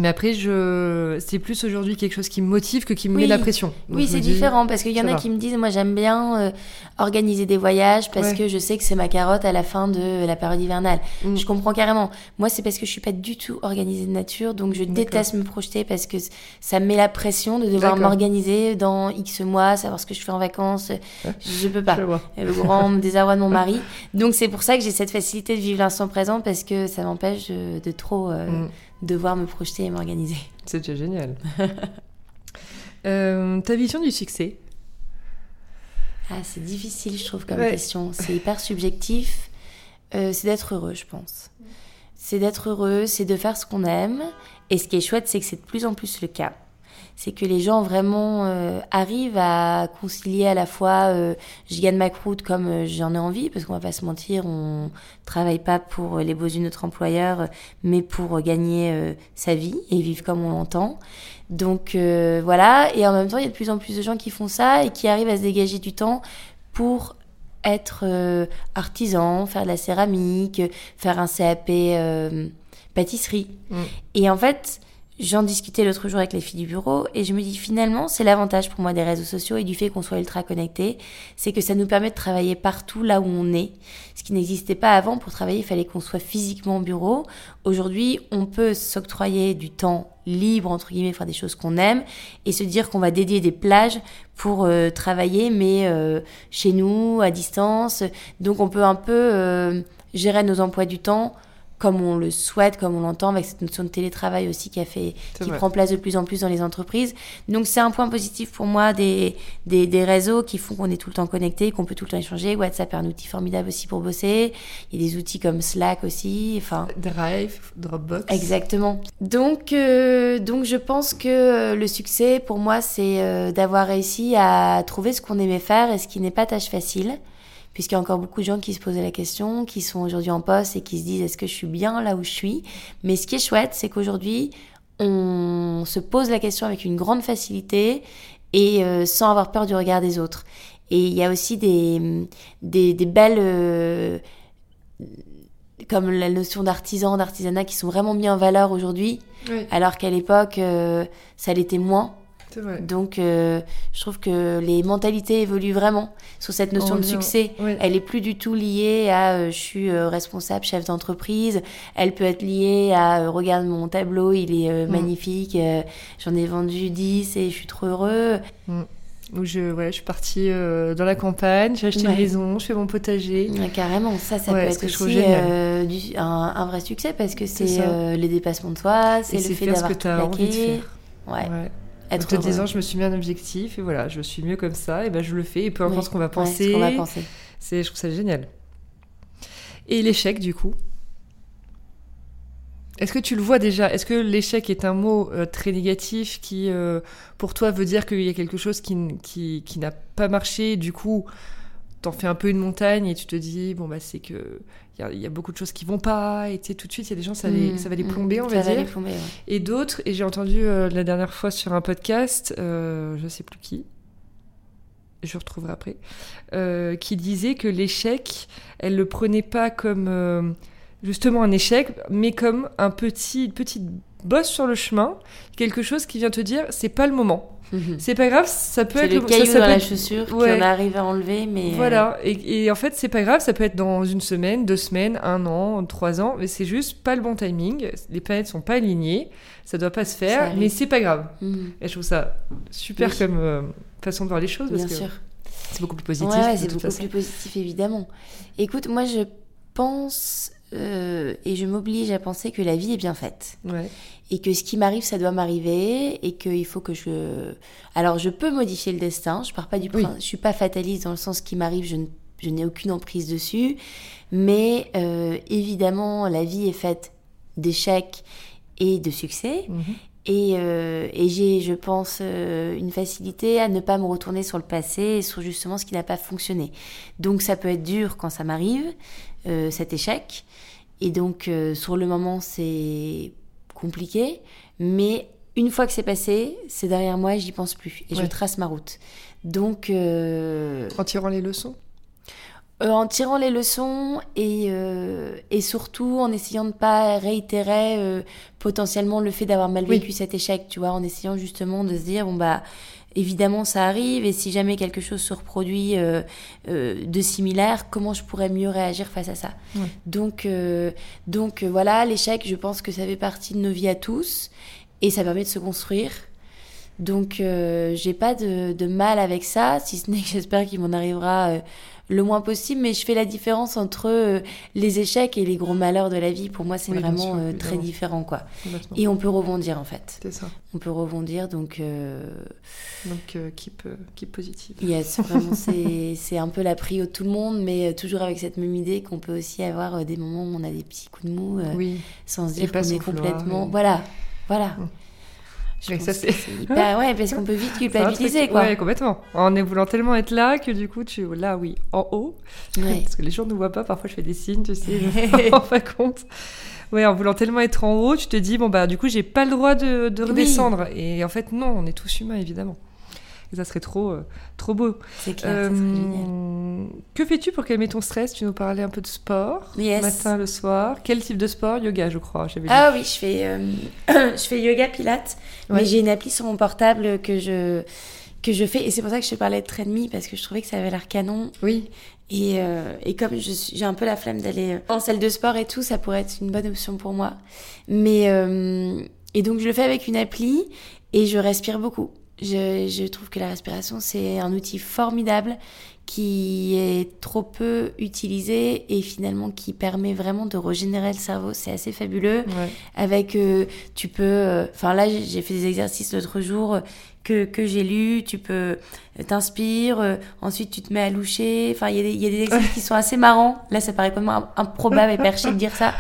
Mais après, je... c'est plus aujourd'hui quelque chose qui me motive que qui me met la pression. oui, c'est différent parce qu'il y en a qui me disent, moi j'aime bien euh, organiser des voyages parce que je sais que c'est ma carotte à la fin de la période hivernale. Mm. Je comprends carrément. Moi, c'est parce que je suis pas du tout organisée de nature, donc je déteste me projeter parce que ça me met la pression de devoir m'organiser dans X mois, savoir ce que je fais en vacances. Je peux pas. Le grand désarroi de mon mari. Donc c'est pour ça que j'ai cette facilité de vivre l'instant présent parce que ça m'empêche de, trop. Euh, mm devoir me projeter et m'organiser. C'est déjà génial. Euh, ta vision du succès? Ah, C'est difficile, je trouve, comme question. C'est hyper subjectif. Euh, c'est d'être heureux, je pense. C'est d'être heureux, c'est de faire ce qu'on aime. Et ce qui est chouette, c'est que c'est de plus en plus le cas. C'est que les gens vraiment euh, arrivent à concilier à la fois euh, je gagne ma croûte comme euh, j'en ai envie, parce qu'on va pas se mentir, on travaille pas pour les beaux yeux de notre employeur, mais pour gagner sa vie et vivre comme on l'entend. Donc voilà, et en même temps, il y a de plus en plus de gens qui font ça et qui arrivent à se dégager du temps pour être artisan, faire de la céramique, faire un CAP pâtisserie. Mm. Et en fait, J'en discutais l'autre jour avec les filles du bureau et je me dis finalement, c'est l'avantage pour moi des réseaux sociaux et du fait qu'on soit ultra connecté, c'est que ça nous permet de travailler partout là où on est. Ce qui n'existait pas avant, pour travailler, il fallait qu'on soit physiquement au bureau. Aujourd'hui, on peut s'octroyer du temps libre, entre guillemets, faire des choses qu'on aime et se dire qu'on va dédier des plages pour euh, travailler, mais euh, chez nous, à distance. Donc on peut un peu euh, gérer nos emplois du temps comme on le souhaite, comme on l'entend, avec cette notion de télétravail aussi qui a fait, qui prend place de plus en plus dans les entreprises. Donc c'est un point positif pour moi des, des, des réseaux qui font qu'on est tout le temps connecté, qu'on peut tout le temps échanger. WhatsApp est un outil formidable aussi pour bosser. Il y a des outils comme Slack aussi. Enfin. Drive, Dropbox. Exactement. Donc, euh, donc je pense que le succès pour moi c'est euh, d'avoir réussi à trouver ce qu'on aimait faire et ce qui n'est pas tâche facile puisqu'il y a encore beaucoup de gens qui se posaient la question, qui sont aujourd'hui en poste et qui se disent est-ce que je suis bien là où je suis? Mais ce qui est chouette, c'est qu'aujourd'hui, on se pose la question avec une grande facilité et euh, sans avoir peur du regard des autres. Et il y a aussi des, des, belles... Euh, comme la notion d'artisan, d'artisanat qui sont vraiment mis en valeur aujourd'hui, alors qu'à l'époque, euh, ça l'était moins. Donc, euh, je trouve que les mentalités évoluent vraiment sur cette notion de succès. Elle est plus du tout liée à euh, je suis euh, responsable, chef d'entreprise. Elle peut être liée à regarde mon tableau, il est mm. magnifique, j'en ai vendu 10 et je suis trop heureux. Mm. Où je, ouais, je suis partie dans la campagne, j'ai acheté une maison, je fais mon potager. carrément, ça, ça peut être aussi un, vrai succès parce que c'est les dépassements de soi, c'est le fait d'avoir tout plaqué. Ouais. Être en te disant je me suis mis un objectif et voilà je suis mieux comme ça et ben je le fais et peu importe ce qu'on va penser, ouais, va penser. c'est je trouve ça génial. Et l'échec du coup? Est-ce que tu le vois déjà? Est-ce que l'échec est un mot euh, très négatif qui, euh, pour toi, veut dire qu'il y a quelque chose qui, qui, qui n'a pas marché Du coup, t'en fais un peu une montagne et tu te dis, bon, bah, c'est que il y, a beaucoup de choses qui vont pas, et tu sais, tout de suite, il y a des gens, ça, mmh, ça va les mmh. plomber, on va, dire. Et d'autres, et j'ai entendu euh, la dernière fois sur un podcast, euh, je sais plus qui, je retrouverai après, euh, qui disait que l'échec, elle le prenait pas comme euh, justement un échec, mais comme un petit, une petite bosse sur le chemin, quelque chose qui vient te dire, c'est pas le moment. Mhm. C'est pas grave, ça peut être le caillou ça, dans la chaussure qu'on arrive à enlever, mais euh, voilà. Et, en fait, c'est pas grave, ça peut être dans une semaine, deux semaines, un an, trois ans, mais c'est juste pas le bon timing. Les planètes sont pas alignées, ça doit pas se faire, mais c'est pas grave. Mhm. Et je trouve ça super comme euh, façon de voir les choses, parce Bien sûr. C'est beaucoup plus positif. Ouais, c'est beaucoup plus positif, évidemment. Écoute, moi, je pense euh, et je m'oblige à penser que la vie est bien faite. Ouais et que ce qui m'arrive, ça doit m'arriver et qu'il faut que je. Alors, je peux modifier le destin. Je pars pas du je suis pas fataliste dans le sens qui m'arrive, je, je n'ai aucune emprise dessus. Mais euh, évidemment, la vie est faite d'échecs et de succès. Mhm. Et, euh, et j'ai, je pense, euh, une facilité à ne pas me retourner sur le passé et sur justement ce qui n'a pas fonctionné. Donc ça peut être dur quand ça m'arrive, cet échec. Et donc sur le moment, c'est compliqué, mais une fois que c'est passé, c'est derrière moi et j'y pense plus. Et je trace ma route. Donc. Euh, en tirant les leçons? Euh, En tirant les leçons et, euh, et surtout en essayant de ne pas réitérer potentiellement le fait d'avoir mal vécu cet échec, tu vois, en essayant justement de se dire, bon bah évidemment ça arrive et si jamais quelque chose se reproduit euh, euh, de similaire, comment je pourrais mieux réagir face à ça. Donc, euh, donc voilà, l'échec, je pense que ça fait partie de nos vies à tous et ça permet de se construire. Donc j'ai pas de, de, mal avec ça, si ce n'est que j'espère qu'il m'en arrivera le moins possible, mais je fais la différence entre euh, les échecs et les gros malheurs de la vie. Pour moi, c'est vraiment euh, très différent, quoi. Et on peut rebondir, en fait. C'est ça. On peut rebondir, donc... Euh, donc, keep, keep positive. Yes, vraiment, c'est un peu la prio de tout le monde, mais toujours avec cette même idée qu'on peut aussi avoir des moments où on a des petits coups de mou, sans se dire qu'on est complètement... Voilà, voilà. Je pense ça, c'est- hyper... Ouais, parce qu'on peut vite un truc- culpabiliser, quoi. Ouais, complètement. En voulant tellement être là que du coup, tu là, oui, en haut. Ouais. Parce que les gens ne voient pas, parfois je fais des signes, tu sais, je me rends pas compte. Ouais, en voulant tellement être en haut, tu te dis, bon, bah, du coup, j'ai pas le droit de, de Oui. redescendre. Et en fait, non, on est tous humains, évidemment. Et ça serait trop, euh, trop beau. C'est clair, ça serait génial. Euh, que fais-tu pour calmer ton stress? Tu nous parlais un peu de sport, Yes. matin, le soir. Quel type de sport? Yoga, je crois. Ah oui, je fais, euh, je fais yoga pilates, Ouais. mais j'ai une appli sur mon portable que je, que je fais, et c'est pour ça que je te parlais de Trainme, parce que je trouvais que ça avait l'air canon. Oui, Et, euh, et comme j'ai un peu la flemme d'aller euh, en salle de sport et tout, ça pourrait être une bonne option pour moi. Mais euh, et donc je le fais avec une appli et je respire beaucoup. Je, je trouve que la respiration c'est un outil formidable qui est trop peu utilisé et finalement qui permet vraiment de régénérer le cerveau. C'est assez fabuleux ouais. avec euh, tu peux euh, enfin là j'ai fait des exercices l'autre jour que, que j'ai lu tu peux euh, t'inspires euh, ensuite tu te mets à loucher. Enfin il y, a des- il y a des exercices qui sont assez marrants là ça paraît complètement im- improbable et perché de dire ça.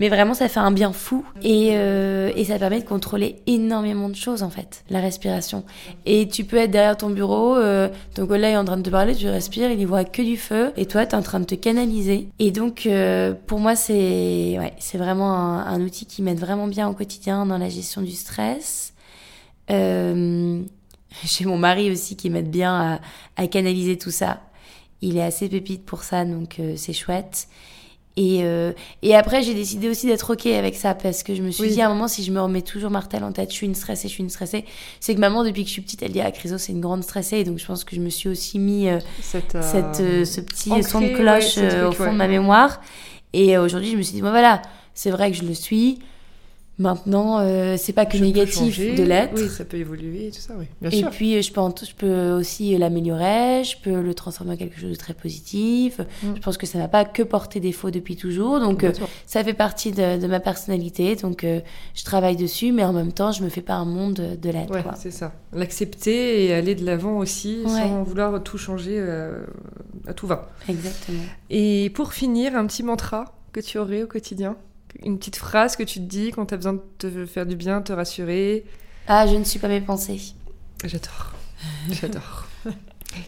Mais vraiment ça fait un bien fou. Et, euh, et ça permet de contrôler énormément de choses en fait la respiration. Et tu peux être derrière ton bureau euh, ton collègue est en train de te parler tu respires il y voit que du feu. Et toi tu es en train de te canaliser. Et donc euh, pour moi c'est ouais, c'est vraiment un, un outil qui m'aide vraiment bien au quotidien dans la gestion du stress j'ai mon mari aussi qui m'aide bien à, à canaliser tout ça il est assez pépite pour ça donc euh, c'est chouette et, euh, et après, j'ai décidé aussi d'être OK avec ça parce que je me suis Oui. dit à un moment, si je me remets toujours Martel en tête, je suis une stressée, je suis une stressée, c'est que maman, depuis que je suis petite, elle dit Ah, Chryso, c'est une grande stressée. Et donc, je pense que je me suis aussi mis euh, Cette, euh, cette, euh, ce petit ancré, son de cloche euh, au fond ouais. de ma mémoire. Et euh, aujourd'hui, je me suis dit Bon, voilà, c'est vrai que je le suis. Maintenant, euh, c'est pas que je négatif de l'être. Oui, ça peut évoluer et tout ça, oui. Bien Et sûr. puis, euh, je peux, en- je peux aussi l'améliorer, je peux le transformer en quelque chose de très positif. Mm. Je pense que ça m'a pas que porté défaut depuis toujours. Donc, euh, ça fait partie de, de ma personnalité. Donc, euh, je travaille dessus, mais en même temps, je me fais pas un monde de, l'être. Ouais, c'est ça. L'accepter et aller de l'avant aussi, Ouais. sans vouloir tout changer à tout va. Exactement. Et pour finir, un petit mantra que tu aurais au quotidien? Une petite phrase que tu te dis quand tu as besoin de te faire du bien, te rassurer Ah, je ne suis pas mes pensées. J'adore. J'adore.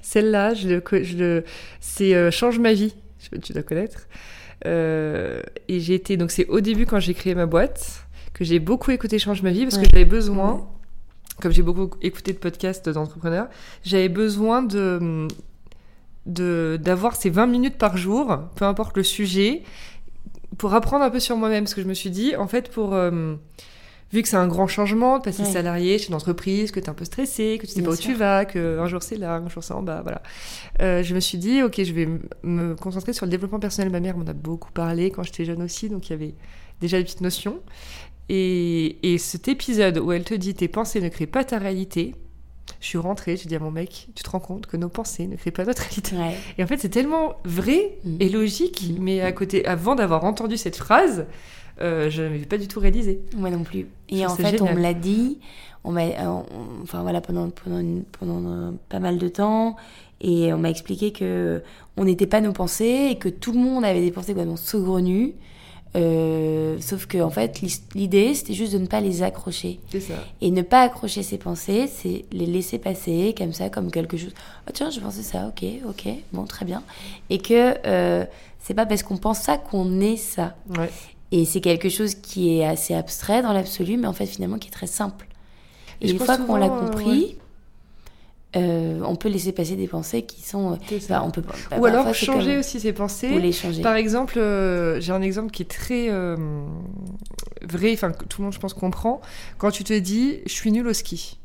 Celle-là, je le, je le, c'est euh, Change ma vie. Je- Tu dois connaître. Euh, et j'ai été. Donc, c'est au début quand j'ai créé ma boîte que j'ai beaucoup écouté Change ma vie parce Ouais. que j'avais besoin, Ouais. comme j'ai beaucoup écouté de podcasts d'entrepreneurs, j'avais besoin de de- d'avoir ces 20 minutes par jour, peu importe le sujet, pour apprendre un peu sur moi-même. Parce que je me suis dit, en fait, pour. euh, vu que c'est un grand changement, de passer Ouais. salarié chez une entreprise, que tu es un peu stressé, que tu sais Bien pas où tu vas, que un jour c'est là, un jour c'est en bas, voilà. Euh, je me suis dit, ok, je vais me concentrer sur le développement personnel. Ma mère m'en a beaucoup parlé quand j'étais jeune aussi, donc il y avait déjà des petites notions. Et, et cet épisode où elle te dit tes pensées ne créent pas ta réalité, je suis rentrée, j'ai dit à mon mec, tu te rends compte que nos pensées ne créent pas notre réalité. Ouais. Et en fait, c'est tellement vrai Mm. et logique, Mm. mais à côté, avant d'avoir entendu cette phrase, euh, je n'avais pas du tout réalisé. Moi non plus. Je Et en fait, on me l'a dit. On m'a, euh, enfin voilà, pendant pendant une- pendant euh, pas mal de temps, et on m'a expliqué que on n'était pas nos pensées et que tout le monde avait des pensées complètement saugrenues. Euh, sauf que en fait, l'idée c'était juste de ne pas les accrocher. C'est ça. Et ne pas accrocher ses pensées, c'est les laisser passer comme ça, comme quelque chose. Oh tiens, je pensais ça, ok, ok, bon, très bien. Et que euh, c'est pas parce qu'on pense ça qu'on est ça. Ouais. Et c'est quelque chose qui est assez abstrait dans l'absolu, mais en fait finalement qui est très simple. Et Et, une fois qu'on l'a souvent, euh, compris, euh, on peut laisser passer des pensées qui sont... euh, bah, on peut, bah, Ou alors changer comme- aussi ses pensées. Ou les changer. Par exemple, euh, j'ai un exemple qui est très euh, vrai, enfin tout le monde je pense comprend. Quand tu te dis, je suis nul au ski.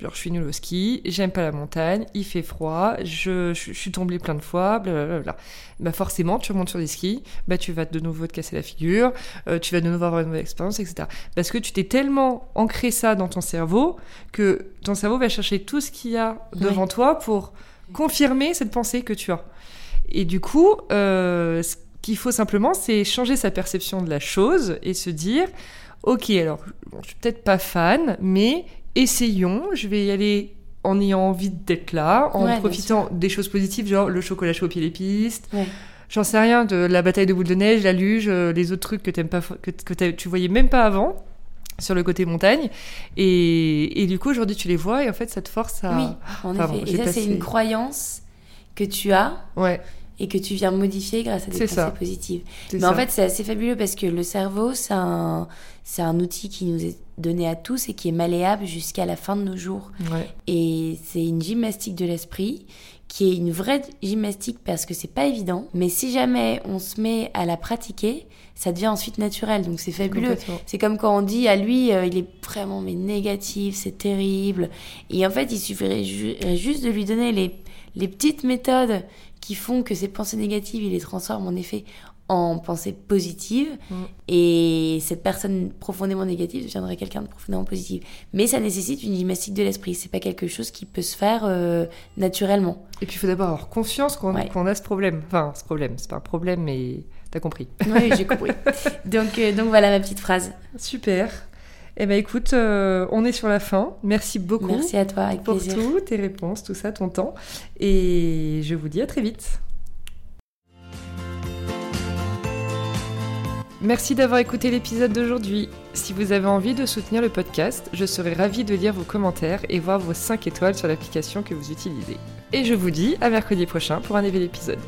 Genre, je suis nul au ski, j'aime pas la montagne, il fait froid, je, je, je suis tombée plein de fois, blablabla. Bah forcément, tu remontes sur des skis, bah tu vas de nouveau te casser la figure, euh, tu vas de nouveau avoir une mauvaise expérience, etc. Parce que tu t'es tellement ancré ça dans ton cerveau que ton cerveau va chercher tout ce qu'il y a devant toi pour confirmer cette pensée que tu as. Et du coup, euh, ce qu'il faut simplement, c'est changer sa perception de la chose et se dire, ok, alors, bon, je suis peut-être pas fan, mais essayons, je vais y aller en ayant envie d'être là, en Ouais, profitant des choses positives, genre le chocolat chaud au pied des pistes. Ouais. J'en sais rien de la bataille de boules de neige, la luge, euh, les autres trucs que, t'aimes pas, que, tu voyais même pas avant. sur le côté montagne. Et, et du coup, aujourd'hui, tu les vois et en fait, ça te force à. Oui, en effet. Et ça, passé- c'est une croyance que tu as Ouais, et que tu viens modifier grâce à des pensées ça. positives. Mais ça. en fait, c'est assez fabuleux parce que le cerveau, c'est un, c'est un outil qui nous est donné à tous et qui est malléable jusqu'à la fin de nos jours. Ouais. Et c'est une gymnastique de l'esprit qui est une vraie gymnastique parce que c'est pas évident. Mais si jamais on se met à la pratiquer, ça devient ensuite naturel. Donc c'est fabuleux. C'est comme quand on dit à lui, euh, il est vraiment mais négatif, c'est terrible. Et en fait, il suffirait ju- juste de lui donner les, les petites méthodes qui font que ces pensées négatives, il les transforme en effet en pensées positives. Mm. Et cette personne profondément négative deviendrait quelqu'un de profondément positif. Mais ça nécessite une gymnastique de l'esprit. C'est pas quelque chose qui peut se faire euh, naturellement. Et puis, il faut d'abord avoir conscience qu'on Ouais. a ce problème. Enfin, ce problème, c'est pas un problème, mais t'as compris. Oui, j'ai compris. donc, euh, donc voilà ma petite phrase. Super. Eh ben écoute, euh, on est sur la fin. Merci beaucoup Merci à toi, avec pour plaisir. tout, tes réponses, tout ça, ton temps. Et je vous dis à très vite. Merci d'avoir écouté l'épisode d'aujourd'hui. Si vous avez envie de soutenir le podcast, je serai ravie de lire vos commentaires et voir vos 5 étoiles sur l'application que vous utilisez. Et je vous dis à mercredi prochain pour un nouvel épisode.